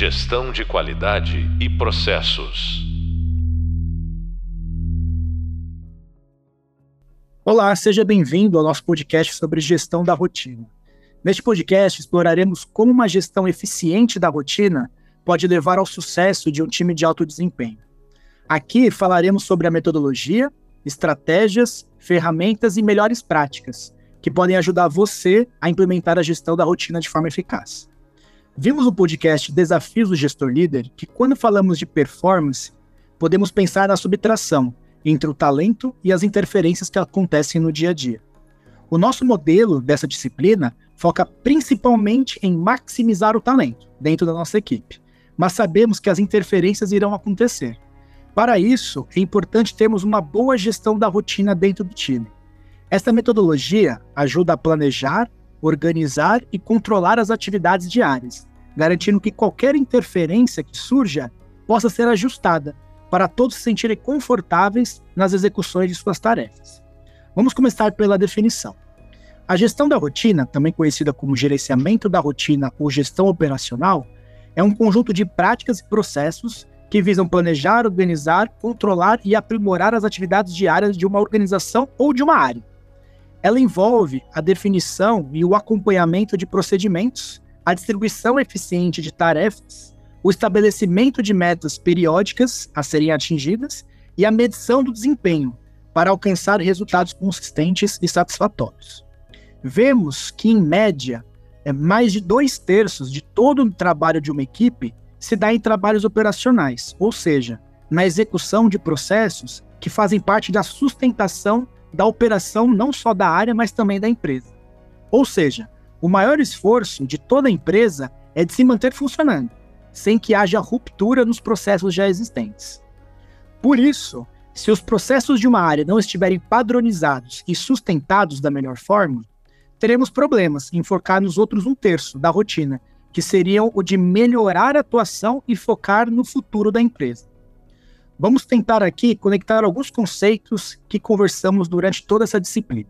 Gestão de qualidade e processos. Olá, seja bem-vindo ao nosso podcast sobre gestão da rotina. Neste podcast, exploraremos como uma gestão eficiente da rotina pode levar ao sucesso de um time de alto desempenho. Aqui falaremos sobre a metodologia, estratégias, ferramentas e melhores práticas que podem ajudar você a implementar a gestão da rotina de forma eficaz. Vimos no podcast Desafios do Gestor Líder que, quando falamos de performance, podemos pensar na subtração entre o talento e as interferências que acontecem no dia a dia. O nosso modelo dessa disciplina foca principalmente em maximizar o talento dentro da nossa equipe, mas sabemos que as interferências irão acontecer. Para isso, é importante termos uma boa gestão da rotina dentro do time. Esta metodologia ajuda a planejar, organizar e controlar as atividades diárias, garantindo que qualquer interferência que surja possa ser ajustada para todos se sentirem confortáveis nas execuções de suas tarefas. Vamos começar pela definição. A gestão da rotina, também conhecida como gerenciamento da rotina ou gestão operacional, é um conjunto de práticas e processos que visam planejar, organizar, controlar e aprimorar as atividades diárias de uma organização ou de uma área. Ela envolve a definição e o acompanhamento de procedimentos, a distribuição eficiente de tarefas, o estabelecimento de metas periódicas a serem atingidas e a medição do desempenho para alcançar resultados consistentes e satisfatórios. Vemos que, em média, é mais de dois terços de todo o trabalho de uma equipe se dá em trabalhos operacionais, ou seja, na execução de processos que fazem parte da sustentação da operação não só da área, mas também da empresa. Ou seja, o maior esforço de toda empresa é de se manter funcionando, sem que haja ruptura nos processos já existentes. Por isso, se os processos de uma área não estiverem padronizados e sustentados da melhor forma, teremos problemas em focar nos outros um terço da rotina, que seriam o de melhorar a atuação e focar no futuro da empresa. Vamos tentar aqui conectar alguns conceitos que conversamos durante toda essa disciplina.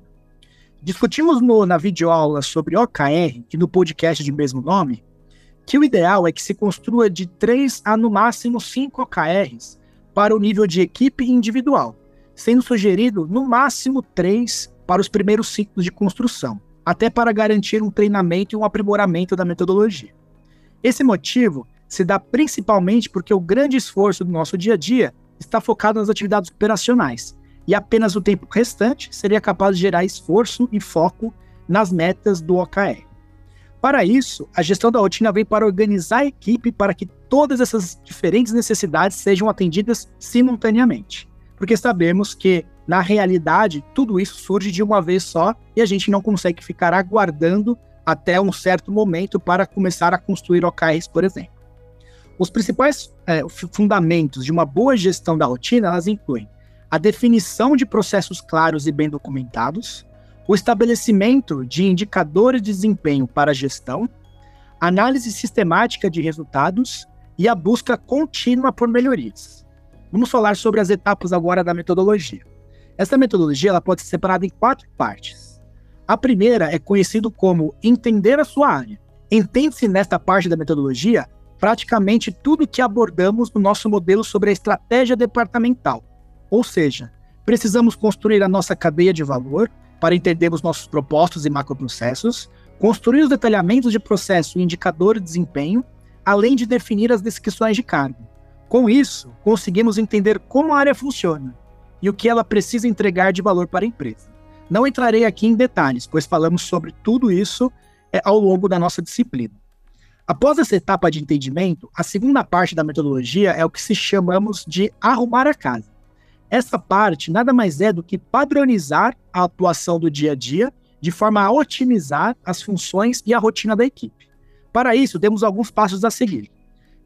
Discutimos no, na videoaula sobre OKR e no podcast de mesmo nome que o ideal é que se construa de 3 a no máximo 5 OKRs para o nível de equipe individual, sendo sugerido no máximo 3 para os primeiros ciclos de construção até para garantir um treinamento e um aprimoramento da metodologia. Esse motivo se dá principalmente porque o grande esforço do nosso dia a dia está focado nas atividades operacionais, e apenas o tempo restante seria capaz de gerar esforço e foco nas metas do OKR. Para isso, a gestão da rotina vem para organizar a equipe para que todas essas diferentes necessidades sejam atendidas simultaneamente, porque sabemos que na realidade, tudo isso surge de uma vez só e a gente não consegue ficar aguardando até um certo momento para começar a construir OKRs, por exemplo. Os principais é, fundamentos de uma boa gestão da rotina, elas incluem a definição de processos claros e bem documentados, o estabelecimento de indicadores de desempenho para a gestão, análise sistemática de resultados e a busca contínua por melhorias. Vamos falar sobre as etapas agora da metodologia. Essa metodologia ela pode ser separada em quatro partes. A primeira é conhecido como entender a sua área. Entende-se nesta parte da metodologia praticamente tudo que abordamos no nosso modelo sobre a estratégia departamental. Ou seja, precisamos construir a nossa cadeia de valor para entendermos nossos propósitos e macroprocessos, construir os detalhamentos de processo e indicador de desempenho, além de definir as descrições de cargo. Com isso, conseguimos entender como a área funciona, e o que ela precisa entregar de valor para a empresa. Não entrarei aqui em detalhes, pois falamos sobre tudo isso é, ao longo da nossa disciplina. Após essa etapa de entendimento, a segunda parte da metodologia é o que se chamamos de arrumar a casa. Essa parte nada mais é do que padronizar a atuação do dia a dia de forma a otimizar as funções e a rotina da equipe. Para isso, temos alguns passos a seguir.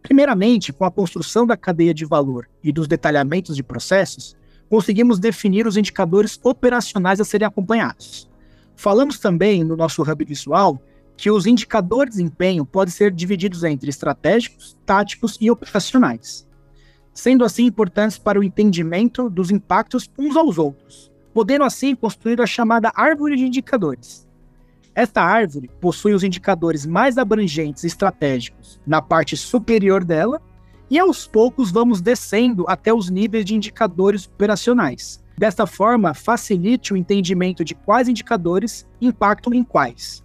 Primeiramente, com a construção da cadeia de valor e dos detalhamentos de processos, conseguimos definir os indicadores operacionais a serem acompanhados. Falamos também no nosso hub visual que os indicadores de desempenho podem ser divididos entre estratégicos, táticos e operacionais, sendo assim importantes para o entendimento dos impactos uns aos outros, podendo assim construir a chamada árvore de indicadores. Esta árvore possui os indicadores mais abrangentes e estratégicos na parte superior dela, e aos poucos vamos descendo até os níveis de indicadores operacionais. Desta forma, facilite o entendimento de quais indicadores impactam em quais.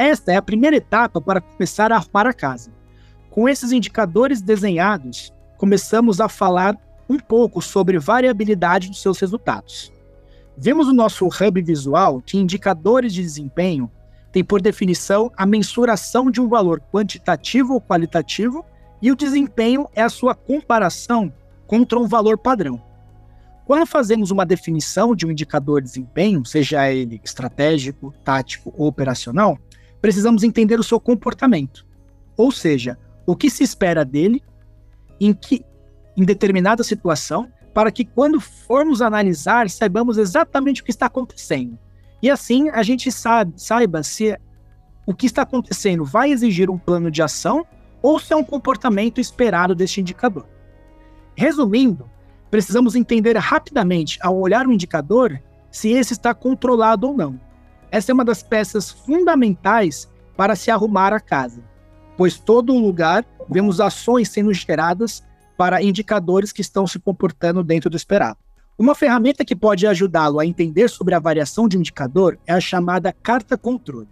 Esta é a primeira etapa para começar a arrumar a casa. Com esses indicadores desenhados, começamos a falar um pouco sobre variabilidade dos seus resultados. Vemos no nosso hub visual que indicadores de desempenho têm por definição a mensuração de um valor quantitativo ou qualitativo e o desempenho é a sua comparação contra um valor padrão. Quando fazemos uma definição de um indicador de desempenho, seja ele estratégico, tático ou operacional, precisamos entender o seu comportamento, ou seja, o que se espera dele em que em determinada situação para que quando formos analisar, saibamos exatamente o que está acontecendo. E assim a gente sabe, saiba se o que está acontecendo vai exigir um plano de ação ou se é um comportamento esperado deste indicador. Resumindo, precisamos entender rapidamente, ao olhar o indicador, se esse está controlado ou não. Essa é uma das peças fundamentais para se arrumar a casa, pois todo lugar vemos ações sendo geradas para indicadores que estão se comportando dentro do esperado. Uma ferramenta que pode ajudá-lo a entender sobre a variação de um indicador é a chamada carta controle.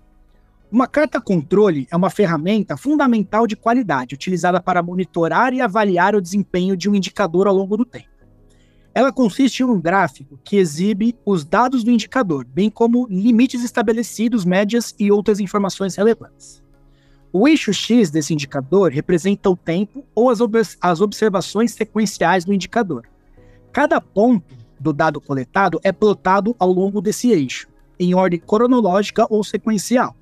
Uma carta controle é uma ferramenta fundamental de qualidade utilizada para monitorar e avaliar o desempenho de um indicador ao longo do tempo. Ela consiste em um gráfico que exibe os dados do indicador, bem como limites estabelecidos, médias e outras informações relevantes. O eixo X desse indicador representa o tempo ou as, ob as observações sequenciais do indicador. Cada ponto do dado coletado é plotado ao longo desse eixo, em ordem cronológica ou sequencial.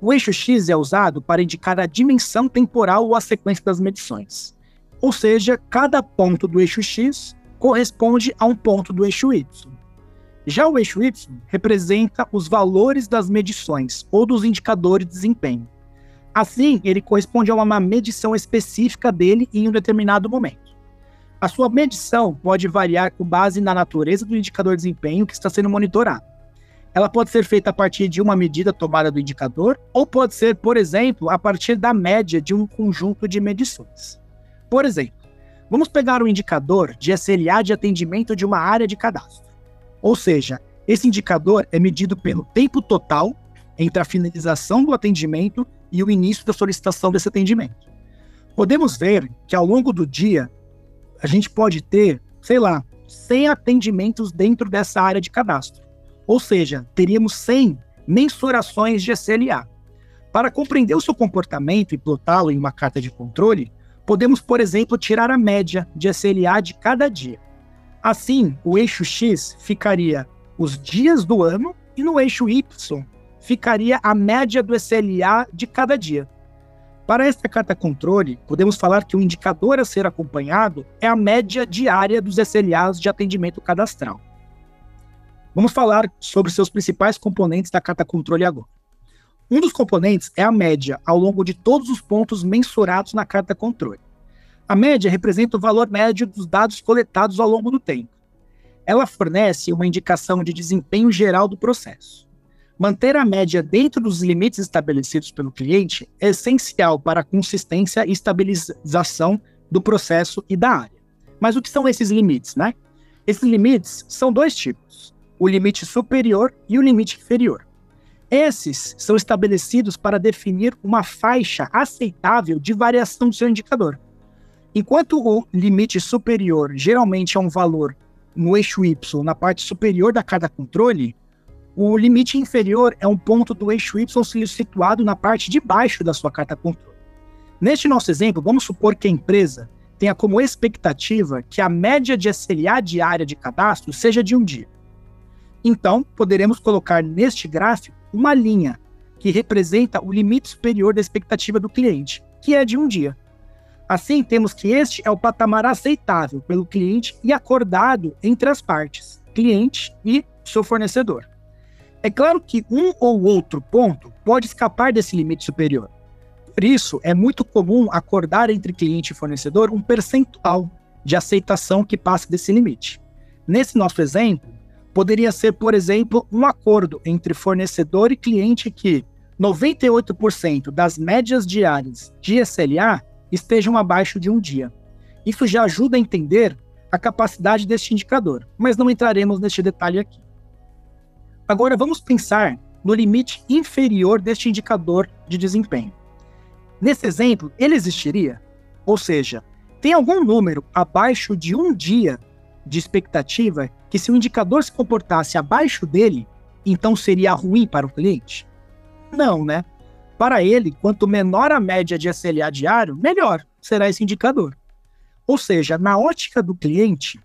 O eixo X é usado para indicar a dimensão temporal ou a sequência das medições. Ou seja, cada ponto do eixo X corresponde a um ponto do eixo Y. Já o eixo Y representa os valores das medições ou dos indicadores de desempenho. Assim, ele corresponde a uma medição específica dele em um determinado momento. A sua medição pode variar com base na natureza do indicador de desempenho que está sendo monitorado. Ela pode ser feita a partir de uma medida tomada do indicador, ou pode ser, por exemplo, a partir da média de um conjunto de medições. Por exemplo, vamos pegar o um indicador de SLA de atendimento de uma área de cadastro. Ou seja, esse indicador é medido pelo tempo total entre a finalização do atendimento e o início da solicitação desse atendimento. Podemos ver que ao longo do dia, a gente pode ter, sei lá, 100 atendimentos dentro dessa área de cadastro. Ou seja, teríamos 100 mensurações de SLA. Para compreender o seu comportamento e plotá-lo em uma carta de controle, podemos, por exemplo, tirar a média de SLA de cada dia. Assim, o eixo X ficaria os dias do ano e no eixo Y ficaria a média do SLA de cada dia. Para esta carta controle, podemos falar que o indicador a ser acompanhado é a média diária dos SLAs de atendimento cadastral. Vamos falar sobre seus principais componentes da carta controle agora. Um dos componentes é a média ao longo de todos os pontos mensurados na carta controle. A média representa o valor médio dos dados coletados ao longo do tempo. Ela fornece uma indicação de desempenho geral do processo. Manter a média dentro dos limites estabelecidos pelo cliente é essencial para a consistência e estabilização do processo e da área. Mas o que são esses limites, né? Esses limites são dois tipos: o limite superior e o limite inferior. Esses são estabelecidos para definir uma faixa aceitável de variação do seu indicador. Enquanto o limite superior geralmente é um valor no eixo Y, na parte superior da cada controle, o limite inferior é um ponto do eixo Y situado na parte de baixo da sua carta controle. Neste nosso exemplo, vamos supor que a empresa tenha como expectativa que a média de SLA diária de cadastro seja de um dia. Então, poderemos colocar neste gráfico uma linha que representa o limite superior da expectativa do cliente, que é de um dia. Assim, temos que este é o patamar aceitável pelo cliente e acordado entre as partes, cliente e seu fornecedor. É claro que um ou outro ponto pode escapar desse limite superior. Por isso, é muito comum acordar entre cliente e fornecedor um percentual de aceitação que passe desse limite. Nesse nosso exemplo, poderia ser, por exemplo, um acordo entre fornecedor e cliente que 98% das médias diárias de SLA estejam abaixo de um dia. Isso já ajuda a entender a capacidade deste indicador, mas não entraremos neste detalhe aqui. Agora vamos pensar no limite inferior deste indicador de desempenho. Nesse exemplo, ele existiria? Ou seja, tem algum número abaixo de um dia de expectativa que, se o indicador se comportasse abaixo dele, então seria ruim para o cliente? Não, né? Para ele, quanto menor a média de SLA diário, melhor será esse indicador. Ou seja, na ótica do cliente,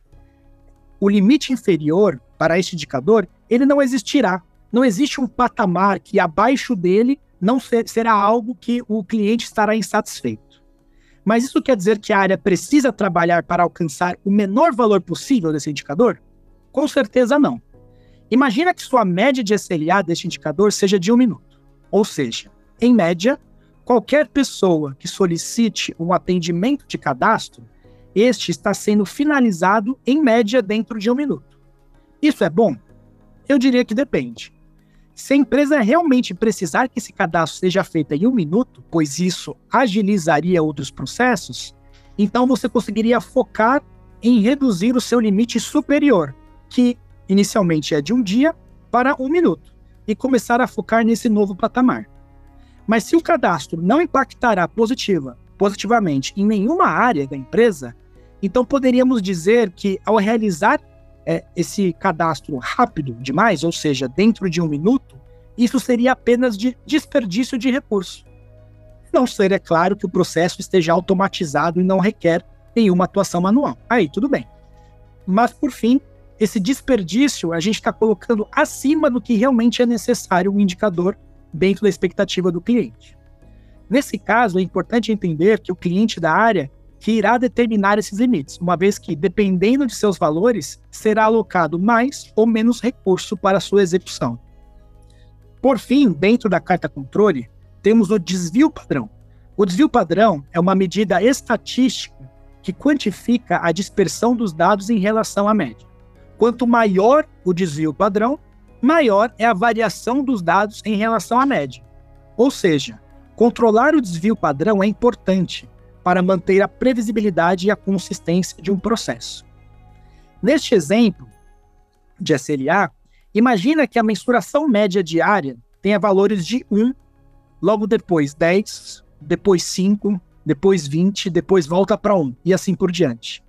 o limite inferior para este indicador, ele não existirá. Não existe um patamar que abaixo dele não ser, será algo que o cliente estará insatisfeito. Mas isso quer dizer que a área precisa trabalhar para alcançar o menor valor possível desse indicador? Com certeza não. Imagina que sua média de SLA deste indicador seja de um minuto. Ou seja, em média, qualquer pessoa que solicite um atendimento de cadastro, este está sendo finalizado em média dentro de um minuto. Isso é bom? Eu diria que depende. Se a empresa realmente precisar que esse cadastro seja feito em um minuto, pois isso agilizaria outros processos, então você conseguiria focar em reduzir o seu limite superior, que inicialmente é de um dia, para um minuto, e começar a focar nesse novo patamar. Mas se o cadastro não impactará positiva, positivamente em nenhuma área da empresa, então poderíamos dizer que ao realizar é, esse cadastro rápido demais, ou seja, dentro de um minuto, isso seria apenas de desperdício de recurso. Não seria claro que o processo esteja automatizado e não requer nenhuma atuação manual. Aí, tudo bem. Mas, por fim, esse desperdício a gente está colocando acima do que realmente é necessário um indicador dentro da expectativa do cliente. Nesse caso, é importante entender que o cliente da área que irá determinar esses limites, uma vez que, dependendo de seus valores, será alocado mais ou menos recurso para sua execução. Por fim, dentro da carta controle, temos o desvio padrão. O desvio padrão é uma medida estatística que quantifica a dispersão dos dados em relação à média. Quanto maior o desvio padrão, maior é a variação dos dados em relação à média. Ou seja, controlar o desvio padrão é importante, para manter a previsibilidade e a consistência de um processo. Neste exemplo de SLA, imagina que a mensuração média diária tenha valores de 1, logo depois 10, depois 5, depois 20, depois volta para 1 e assim por diante.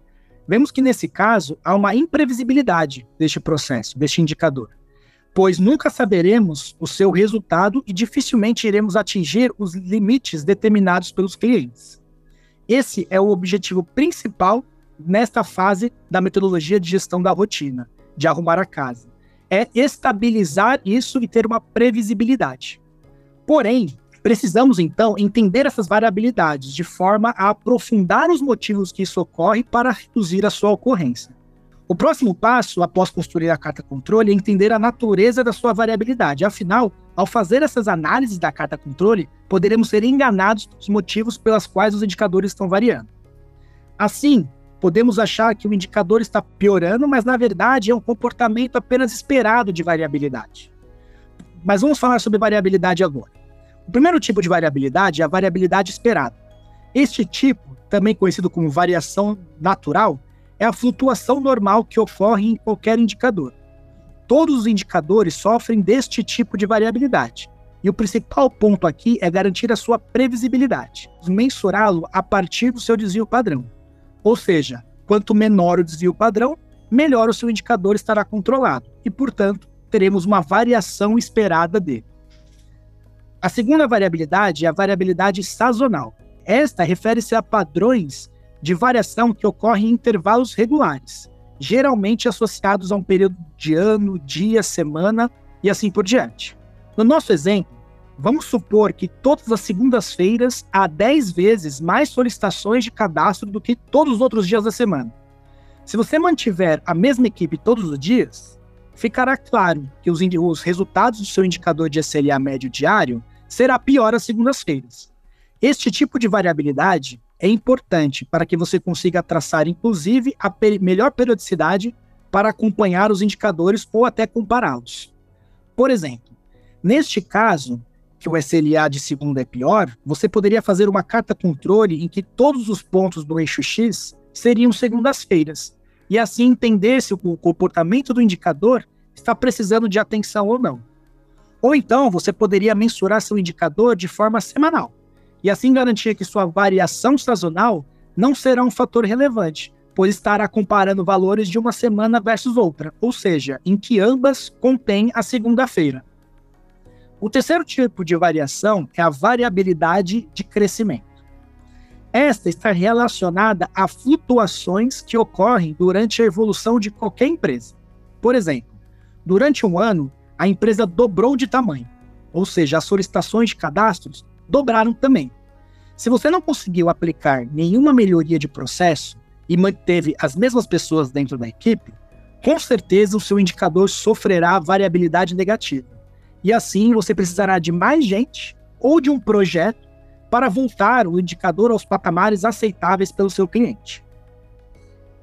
Vemos que nesse caso há uma imprevisibilidade deste processo, deste indicador, pois nunca saberemos o seu resultado e dificilmente iremos atingir os limites determinados pelos clientes. Esse é o objetivo principal nesta fase da metodologia de gestão da rotina, de arrumar a casa. É estabilizar isso e ter uma previsibilidade. Porém, precisamos então entender essas variabilidades de forma a aprofundar os motivos que isso ocorre para reduzir a sua ocorrência. O próximo passo, após construir a carta controle, é entender a natureza da sua variabilidade. Afinal, ao fazer essas análises da carta controle, poderemos ser enganados pelos motivos pelos quais os indicadores estão variando. Assim, podemos achar que o indicador está piorando, mas na verdade é um comportamento apenas esperado de variabilidade. Mas vamos falar sobre variabilidade agora. O primeiro tipo de variabilidade é a variabilidade esperada. Este tipo, também conhecido como variação natural, é a flutuação normal que ocorre em qualquer indicador. Todos os indicadores sofrem deste tipo de variabilidade. E o principal ponto aqui é garantir a sua previsibilidade, mensurá-lo a partir do seu desvio padrão. Ou seja, quanto menor o desvio padrão, melhor o seu indicador estará controlado e, portanto, teremos uma variação esperada dele. A segunda variabilidade é a variabilidade sazonal. Esta refere-se a padrões de variação que ocorre em intervalos regulares, geralmente associados a um período de ano, dia, semana e assim por diante. No nosso exemplo, vamos supor que todas as segundas-feiras há 10 vezes mais solicitações de cadastro do que todos os outros dias da semana. Se você mantiver a mesma equipe todos os dias, ficará claro que os, os resultados do seu indicador de SLA médio diário será pior às segundas-feiras. Este tipo de variabilidade é importante para que você consiga traçar, inclusive, a per melhor periodicidade para acompanhar os indicadores ou até compará-los. Por exemplo, neste caso, que o SLA de segunda é pior, você poderia fazer uma carta controle em que todos os pontos do eixo X seriam segundas-feiras, e assim entender se o comportamento do indicador está precisando de atenção ou não. Ou então você poderia mensurar seu indicador de forma semanal, e assim garantir que sua variação sazonal não será um fator relevante, pois estará comparando valores de uma semana versus outra, ou seja, em que ambas contêm a segunda-feira. O terceiro tipo de variação é a variabilidade de crescimento. Esta está relacionada a flutuações que ocorrem durante a evolução de qualquer empresa. Por exemplo, durante um ano, a empresa dobrou de tamanho, ou seja, as solicitações de cadastros dobraram também. Se você não conseguiu aplicar nenhuma melhoria de processo e manteve as mesmas pessoas dentro da equipe, com certeza o seu indicador sofrerá variabilidade negativa. E assim você precisará de mais gente ou de um projeto para voltar o indicador aos patamares aceitáveis pelo seu cliente.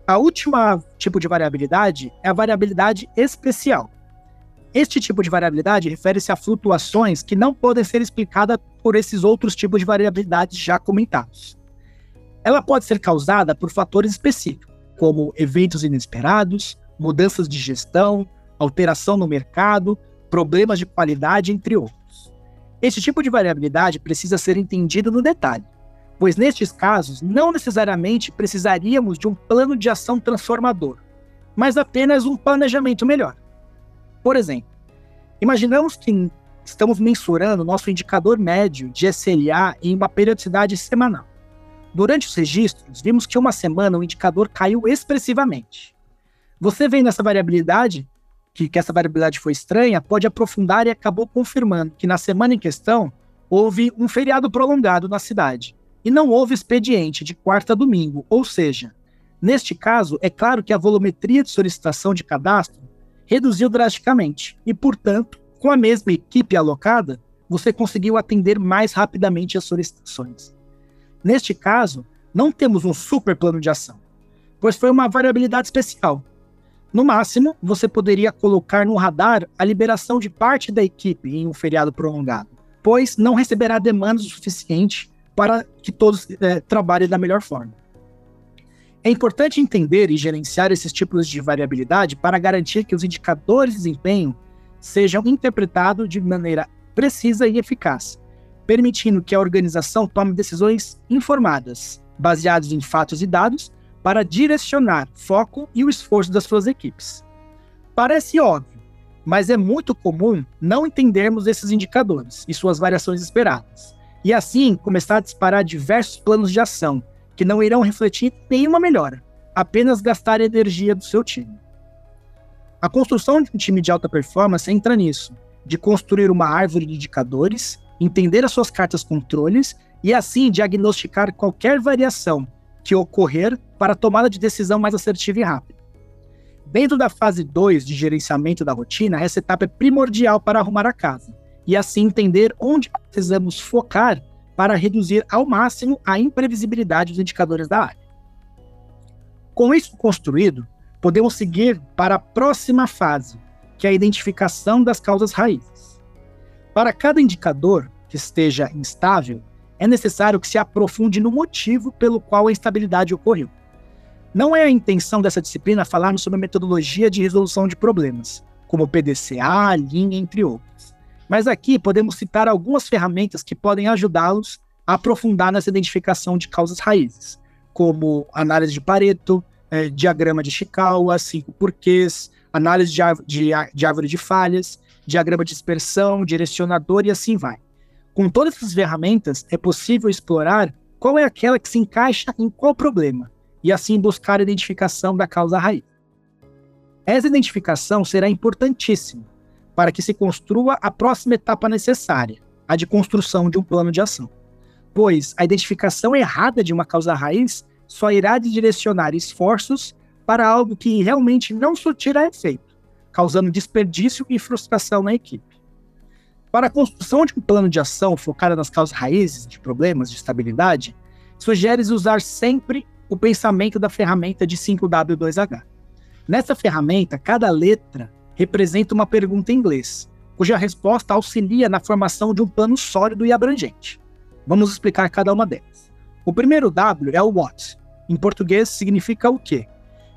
A última tipo de variabilidade é a variabilidade especial. Este tipo de variabilidade refere-se a flutuações que não podem ser explicadas por esses outros tipos de variabilidades já comentados. Ela pode ser causada por fatores específicos, como eventos inesperados, mudanças de gestão, alteração no mercado, problemas de qualidade, entre outros. Este tipo de variabilidade precisa ser entendido no detalhe, pois nestes casos não necessariamente precisaríamos de um plano de ação transformador, mas apenas um planejamento melhor. Por exemplo, imaginamos que estamos mensurando nosso indicador médio de SLA em uma periodicidade semanal. Durante os registros, vimos que uma semana o indicador caiu expressivamente. Você vê nessa variabilidade que, que essa variabilidade foi estranha, pode aprofundar e acabou confirmando que na semana em questão houve um feriado prolongado na cidade e não houve expediente de quarta a domingo, ou seja, neste caso, é claro que a volumetria de solicitação de cadastro reduziu drasticamente e, portanto, com a mesma equipe alocada, você conseguiu atender mais rapidamente as solicitações. Neste caso, não temos um super plano de ação, pois foi uma variabilidade especial. No máximo, você poderia colocar no radar a liberação de parte da equipe em um feriado prolongado, pois não receberá demandas o suficiente para que todos é, trabalhem da melhor forma. É importante entender e gerenciar esses tipos de variabilidade para garantir que os indicadores de desempenho sejam interpretados de maneira precisa e eficaz, permitindo que a organização tome decisões informadas, baseadas em fatos e dados, para direcionar foco e o esforço das suas equipes. Parece óbvio, mas é muito comum não entendermos esses indicadores e suas variações esperadas, e assim começar a disparar diversos planos de ação que não irão refletir nenhuma melhora, apenas gastar a energia do seu time. A construção de um time de alta performance entra nisso, de construir uma árvore de indicadores, entender as suas cartas controles e assim diagnosticar qualquer variação que ocorrer para a tomada de decisão mais assertiva e rápida. Dentro da fase 2 de gerenciamento da rotina, essa etapa é primordial para arrumar a casa e assim entender onde precisamos focar para reduzir ao máximo a imprevisibilidade dos indicadores da área. Com isso construído, podemos seguir para a próxima fase, que é a identificação das causas raízes. Para cada indicador que esteja instável, é necessário que se aprofunde no motivo pelo qual a instabilidade ocorreu. Não é a intenção dessa disciplina falarmos sobre a metodologia de resolução de problemas, como PDCA, linha, entre outros. Mas aqui podemos citar algumas ferramentas que podem ajudá-los a aprofundar nessa identificação de causas raízes, como análise de Pareto, é, diagrama de Chikawa, cinco porquês, análise de, de, de árvore de falhas, diagrama de dispersão, direcionador e assim vai. Com todas essas ferramentas, é possível explorar qual é aquela que se encaixa em qual problema, e assim buscar a identificação da causa raiz. Essa identificação será importantíssima, para que se construa a próxima etapa necessária, a de construção de um plano de ação. Pois a identificação errada de uma causa raiz só irá direcionar esforços para algo que realmente não surtirá efeito, causando desperdício e frustração na equipe. Para a construção de um plano de ação focado nas causas raízes de problemas de estabilidade, sugere usar sempre o pensamento da ferramenta de 5W2H. Nessa ferramenta, cada letra representa uma pergunta em inglês, cuja resposta auxilia na formação de um plano sólido e abrangente. Vamos explicar cada uma delas. O primeiro W é o what. Em português significa o quê?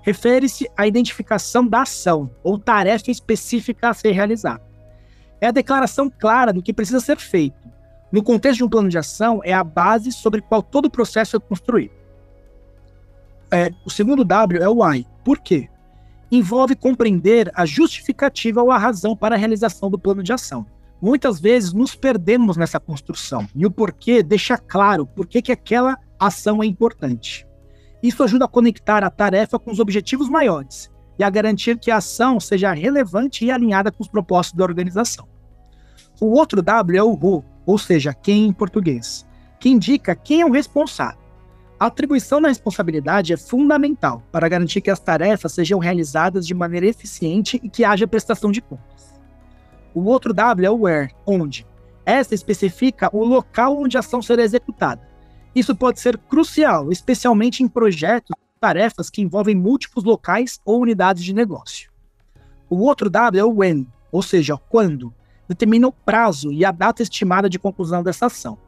Refere-se à identificação da ação ou tarefa específica a ser realizada. É a declaração clara do que precisa ser feito. No contexto de um plano de ação, é a base sobre qual todo o processo é construído. É, o segundo W é o why. Por quê? Envolve compreender a justificativa ou a razão para a realização do plano de ação. Muitas vezes nos perdemos nessa construção e o porquê deixa claro por que aquela ação é importante. Isso ajuda a conectar a tarefa com os objetivos maiores e a garantir que a ação seja relevante e alinhada com os propósitos da organização. O outro W é o who, ou seja, quem em português, que indica quem é o responsável. A atribuição da responsabilidade é fundamental para garantir que as tarefas sejam realizadas de maneira eficiente e que haja prestação de contas. O outro W é o where, onde. Esta especifica o local onde a ação será executada. Isso pode ser crucial, especialmente em projetos tarefas que envolvem múltiplos locais ou unidades de negócio. O outro W é o when, ou seja, quando, determina o prazo e a data estimada de conclusão dessa ação.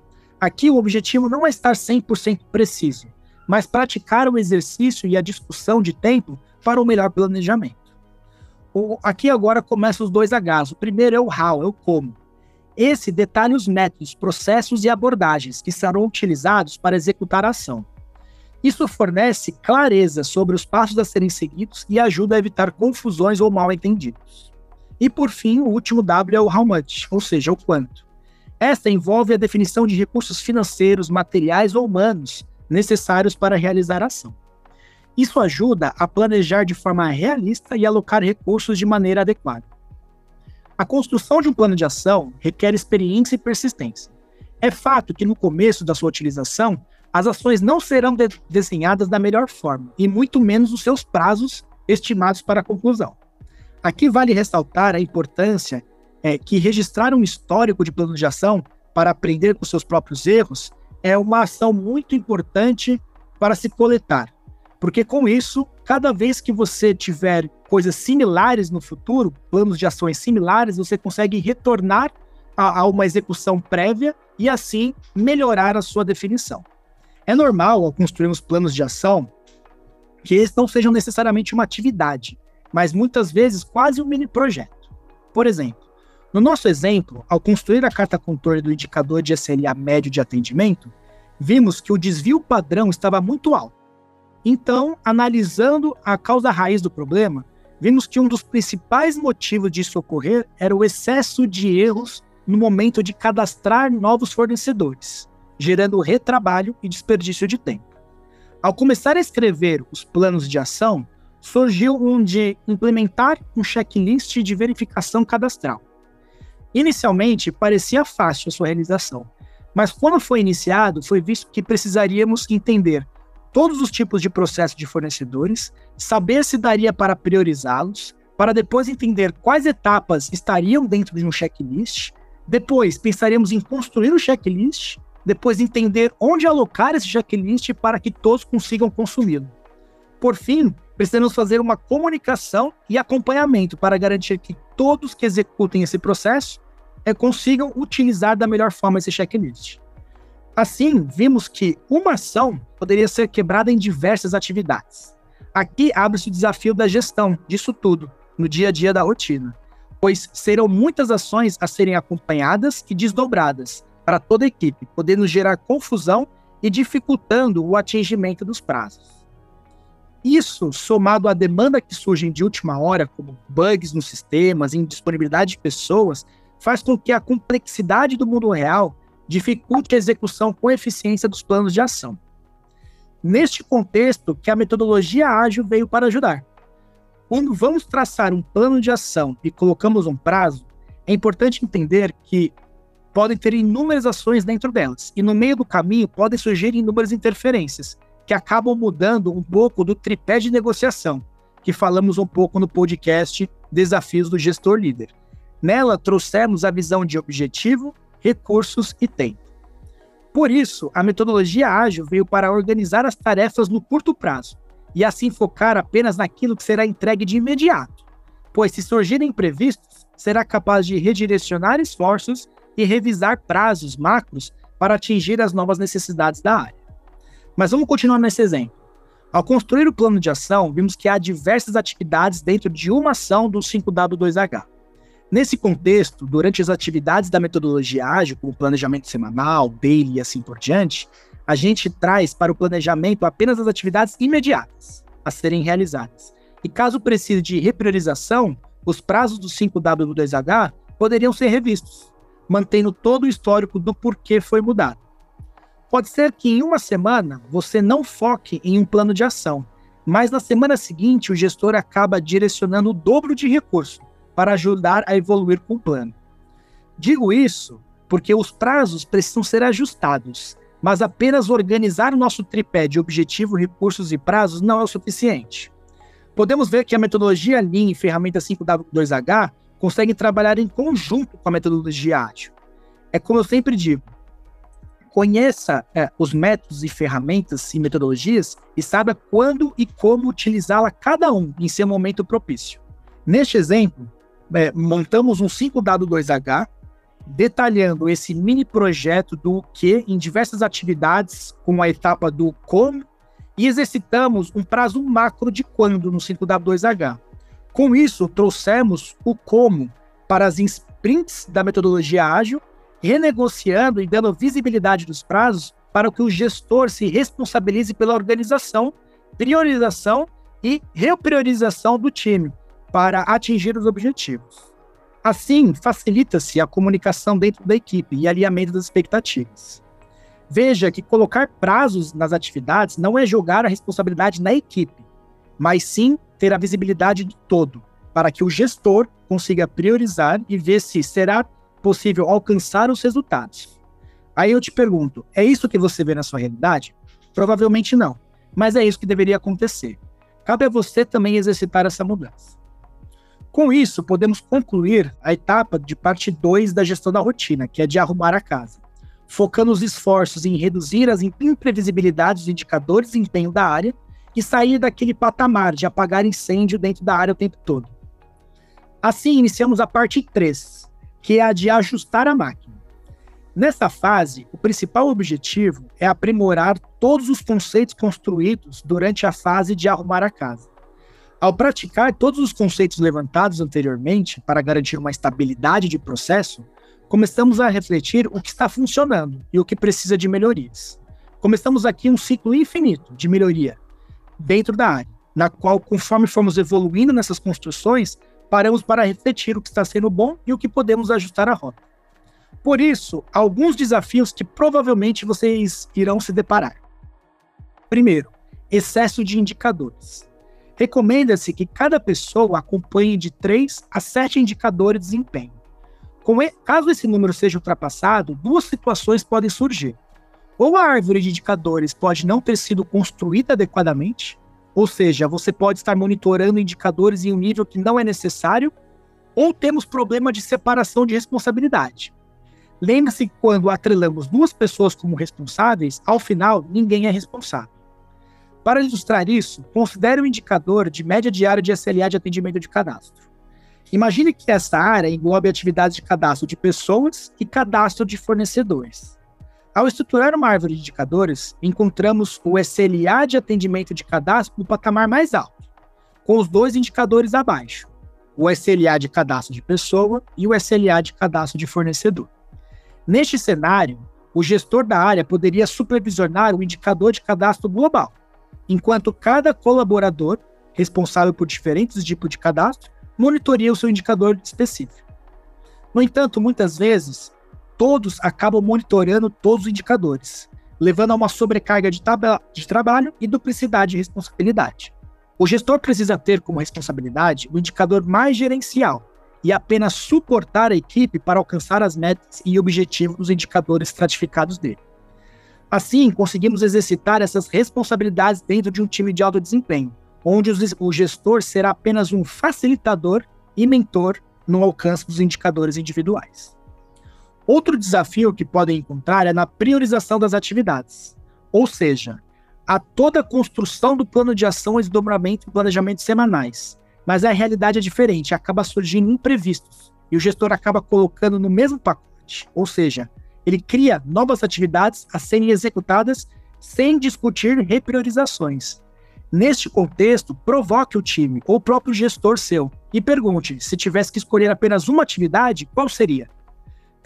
Aqui o objetivo não é estar 100% preciso, mas praticar o exercício e a discussão de tempo para o melhor planejamento. O, aqui agora começam os dois Hs. O primeiro é o how, é o como. Esse detalha os métodos, processos e abordagens que serão utilizados para executar a ação. Isso fornece clareza sobre os passos a serem seguidos e ajuda a evitar confusões ou mal entendidos. E por fim, o último W é o how much, ou seja, o quanto. Esta envolve a definição de recursos financeiros, materiais ou humanos necessários para realizar a ação. Isso ajuda a planejar de forma realista e alocar recursos de maneira adequada. A construção de um plano de ação requer experiência e persistência. É fato que no começo da sua utilização, as ações não serão de desenhadas da melhor forma, e muito menos os seus prazos estimados para a conclusão. Aqui vale ressaltar a importância é, que registrar um histórico de plano de ação para aprender com seus próprios erros é uma ação muito importante para se coletar. Porque com isso, cada vez que você tiver coisas similares no futuro, planos de ações similares, você consegue retornar a, a uma execução prévia e assim melhorar a sua definição. É normal, ao construirmos planos de ação, que esses não sejam necessariamente uma atividade, mas muitas vezes quase um mini projeto. Por exemplo, no nosso exemplo, ao construir a carta contorno do indicador de SLA médio de atendimento, vimos que o desvio padrão estava muito alto. Então, analisando a causa raiz do problema, vimos que um dos principais motivos disso ocorrer era o excesso de erros no momento de cadastrar novos fornecedores, gerando retrabalho e desperdício de tempo. Ao começar a escrever os planos de ação, surgiu um de implementar um checklist de verificação cadastral. Inicialmente, parecia fácil a sua realização, mas quando foi iniciado, foi visto que precisaríamos entender todos os tipos de processo de fornecedores, saber se daria para priorizá-los, para depois entender quais etapas estariam dentro de um checklist, depois pensaríamos em construir o um checklist, depois entender onde alocar esse checklist para que todos consigam consumi-lo. Por fim, precisamos fazer uma comunicação e acompanhamento para garantir que todos que executem esse processo é, consigam utilizar da melhor forma esse checklist. Assim, vimos que uma ação poderia ser quebrada em diversas atividades. Aqui abre-se o desafio da gestão disso tudo, no dia a dia da rotina, pois serão muitas ações a serem acompanhadas e desdobradas para toda a equipe, podendo gerar confusão e dificultando o atingimento dos prazos. Isso, somado à demanda que surge de última hora, como bugs nos sistemas, indisponibilidade de pessoas, faz com que a complexidade do mundo real dificulte a execução com eficiência dos planos de ação. Neste contexto que a metodologia ágil veio para ajudar. Quando vamos traçar um plano de ação e colocamos um prazo, é importante entender que podem ter inúmeras ações dentro delas, e no meio do caminho podem surgir inúmeras interferências, que acabam mudando um pouco do tripé de negociação, que falamos um pouco no podcast Desafios do Gestor Líder. Nela, trouxemos a visão de objetivo, recursos e tempo. Por isso, a metodologia ágil veio para organizar as tarefas no curto prazo e assim focar apenas naquilo que será entregue de imediato, pois se surgirem imprevistos, será capaz de redirecionar esforços e revisar prazos macros para atingir as novas necessidades da área. Mas vamos continuar nesse exemplo. Ao construir o plano de ação, vimos que há diversas atividades dentro de uma ação do 5W2H. Nesse contexto, durante as atividades da metodologia ágil, como planejamento semanal, daily e assim por diante, a gente traz para o planejamento apenas as atividades imediatas a serem realizadas. E caso precise de repriorização, os prazos do 5W2H poderiam ser revistos, mantendo todo o histórico do porquê foi mudado. Pode ser que em uma semana você não foque em um plano de ação, mas na semana seguinte o gestor acaba direcionando o dobro de recurso para ajudar a evoluir com o plano. Digo isso porque os prazos precisam ser ajustados mas apenas organizar o nosso tripé de objetivo, recursos e prazos não é o suficiente. Podemos ver que a metodologia Lean e ferramenta 5W2H conseguem trabalhar em conjunto com a metodologia ágil. É como eu sempre digo, conheça é, os métodos e ferramentas e metodologias e saiba quando e como utilizá-la cada um em seu momento propício. Neste exemplo, é, montamos um 5W2H detalhando esse mini projeto do que em diversas atividades, como a etapa do como, e exercitamos um prazo macro de quando no 5W2H. Com isso, trouxemos o como para as sprints da metodologia ágil, renegociando e dando visibilidade dos prazos para que o gestor se responsabilize pela organização, priorização e repriorização do time para atingir os objetivos. Assim, facilita-se a comunicação dentro da equipe e alinhamento das expectativas. Veja que colocar prazos nas atividades não é jogar a responsabilidade na equipe, mas sim ter a visibilidade de todo, para que o gestor consiga priorizar e ver se será possível alcançar os resultados. Aí eu te pergunto, é isso que você vê na sua realidade? Provavelmente não, mas é isso que deveria acontecer. Cabe a você também exercitar essa mudança. Com isso, podemos concluir a etapa de parte 2 da gestão da rotina, que é de arrumar a casa, focando os esforços em reduzir as imprevisibilidades dos indicadores de empenho da área e sair daquele patamar de apagar incêndio dentro da área o tempo todo. Assim, iniciamos a parte 3, que é a de ajustar a máquina. Nessa fase, o principal objetivo é aprimorar todos os conceitos construídos durante a fase de arrumar a casa. Ao praticar todos os conceitos levantados anteriormente para garantir uma estabilidade de processo, começamos a refletir o que está funcionando e o que precisa de melhorias. Começamos aqui um ciclo infinito de melhoria dentro da área, na qual, conforme formos evoluindo nessas construções, paramos para refletir o que está sendo bom e o que podemos ajustar a rota. Por isso, alguns desafios que provavelmente vocês irão se deparar. Primeiro, excesso de indicadores. Recomenda-se que cada pessoa acompanhe de 3 a 7 indicadores de desempenho. caso esse número seja ultrapassado, duas situações podem surgir. Ou a árvore de indicadores pode não ter sido construída adequadamente, ou seja, você pode estar monitorando indicadores em um nível que não é necessário, ou temos problema de separação de responsabilidade. Lembre-se que quando atrelamos duas pessoas como responsáveis, ao final ninguém é responsável. Para ilustrar isso, considere o um indicador de média diária de SLA de atendimento de cadastro. Imagine que essa área englobe atividades de cadastro de pessoas e cadastro de fornecedores. Ao estruturar uma árvore de indicadores, encontramos o SLA de atendimento de cadastro no patamar mais alto, com os dois indicadores abaixo, o SLA de cadastro de pessoa e o SLA de cadastro de fornecedor. Neste cenário, o gestor da área poderia supervisionar o indicador de cadastro global, enquanto cada colaborador, responsável por diferentes tipos de cadastro, monitoria o seu indicador específico. No entanto, muitas vezes, todos acabam monitorando todos os indicadores, levando a uma sobrecarga de, de trabalho e duplicidade de responsabilidade. O gestor precisa ter como responsabilidade o indicador mais gerencial e apenas suportar a equipe para alcançar as metas e objetivos dos indicadores estratificados dele. Assim, conseguimos exercitar essas responsabilidades dentro de um time de alto desempenho, onde o gestor será apenas um facilitador e mentor no alcance dos indicadores individuais. Outro desafio que podem encontrar é na priorização das atividades, ou seja, há toda a construção do plano de ação, desdobramento e planejamento semanais. Mas a realidade é diferente, acaba surgindo imprevistos e o gestor acaba colocando no mesmo pacote. Ou seja, ele cria novas atividades a serem executadas sem discutir repriorizações. Neste contexto, provoque o time ou o próprio gestor seu e pergunte: se tivesse que escolher apenas uma atividade, qual seria?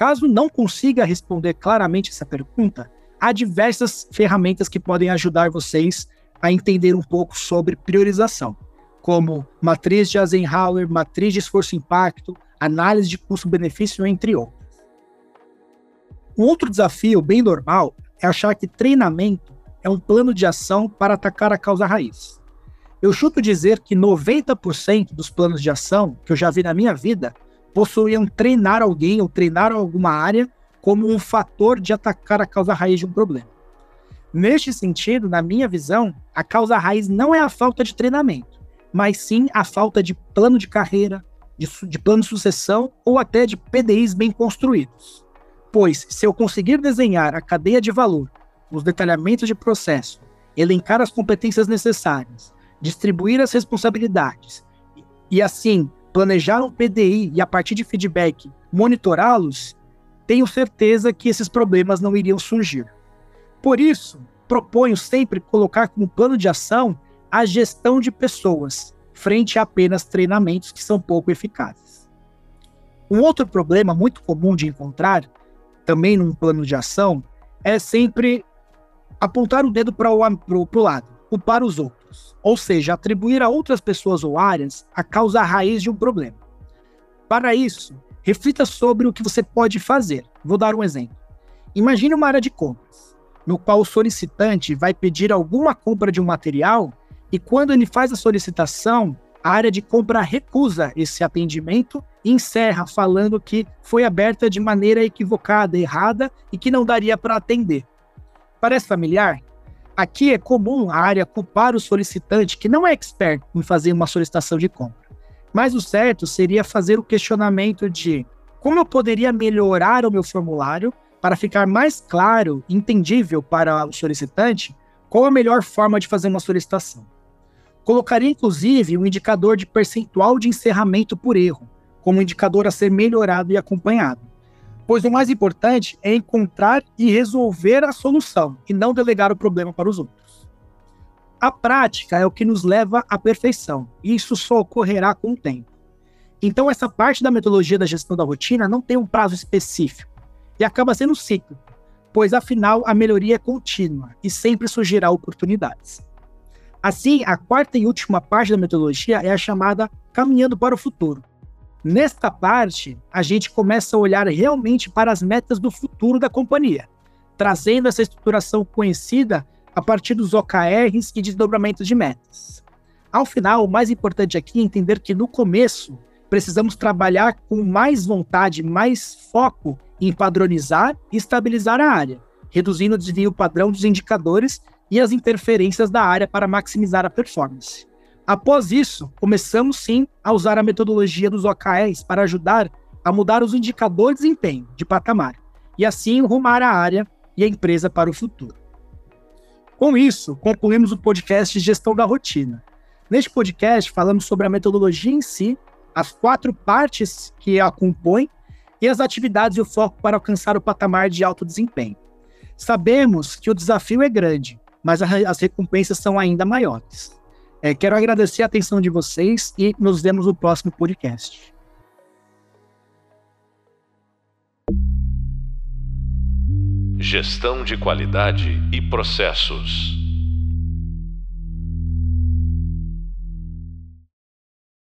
Caso não consiga responder claramente essa pergunta, há diversas ferramentas que podem ajudar vocês a entender um pouco sobre priorização, como matriz de Eisenhower, matriz de esforço-impacto, análise de custo-benefício, entre outros. Um outro desafio bem normal é achar que treinamento é um plano de ação para atacar a causa raiz. Eu chuto dizer que 90% dos planos de ação que eu já vi na minha vida possuíam treinar alguém ou treinar alguma área como um fator de atacar a causa raiz de um problema. Neste sentido, na minha visão, a causa raiz não é a falta de treinamento, mas sim a falta de plano de carreira, de, de plano de sucessão ou até de PDIs bem construídos. Pois, se eu conseguir desenhar a cadeia de valor, os detalhamentos de processo, elencar as competências necessárias, distribuir as responsabilidades e, assim, planejar um PDI e, a partir de feedback, monitorá-los, tenho certeza que esses problemas não iriam surgir. Por isso, proponho sempre colocar como plano de ação a gestão de pessoas, frente a apenas treinamentos que são pouco eficazes. Um outro problema muito comum de encontrar, também num plano de ação, é sempre apontar o dedo para o lado, culpar os outros, ou seja, atribuir a outras pessoas ou áreas a causa raiz de um problema. Para isso, Reflita sobre o que você pode fazer. Vou dar um exemplo. Imagine uma área de compras, no qual o solicitante vai pedir alguma compra de um material e quando ele faz a solicitação, a área de compra recusa esse atendimento e encerra falando que foi aberta de maneira equivocada, errada e que não daria para atender. Parece familiar? Aqui é comum a área culpar o solicitante que não é expert em fazer uma solicitação de compra. Mas o certo seria fazer o questionamento de como eu poderia melhorar o meu formulário para ficar mais claro, entendível para o solicitante, qual a melhor forma de fazer uma solicitação. Colocaria inclusive um indicador de percentual de encerramento por erro, como indicador a ser melhorado e acompanhado. Pois o mais importante é encontrar e resolver a solução e não delegar o problema para os outros. A prática é o que nos leva à perfeição. E isso só ocorrerá com o tempo. Então, essa parte da metodologia da gestão da rotina não tem um prazo específico e acaba sendo ciclo, pois afinal a melhoria é contínua e sempre surgirá oportunidades. Assim, a quarta e última parte da metodologia é a chamada Caminhando para o Futuro. Nesta parte, a gente começa a olhar realmente para as metas do futuro da companhia, trazendo essa estruturação conhecida a partir dos OKRs e desdobramentos de metas. Ao final, o mais importante aqui é entender que no começo precisamos trabalhar com mais vontade, mais foco em padronizar e estabilizar a área, reduzindo o desvio padrão dos indicadores e as interferências da área para maximizar a performance. Após isso, começamos sim a usar a metodologia dos OKRs para ajudar a mudar os indicadores de desempenho de patamar e assim rumar a área e a empresa para o futuro. Com isso, concluímos o podcast Gestão da Rotina. Neste podcast, falamos sobre a metodologia em si, as quatro partes que a compõem e as atividades e o foco para alcançar o patamar de alto desempenho. Sabemos que o desafio é grande, mas as recompensas são ainda maiores. É, quero agradecer a atenção de vocês e nos vemos no próximo podcast. Gestão de qualidade e processos.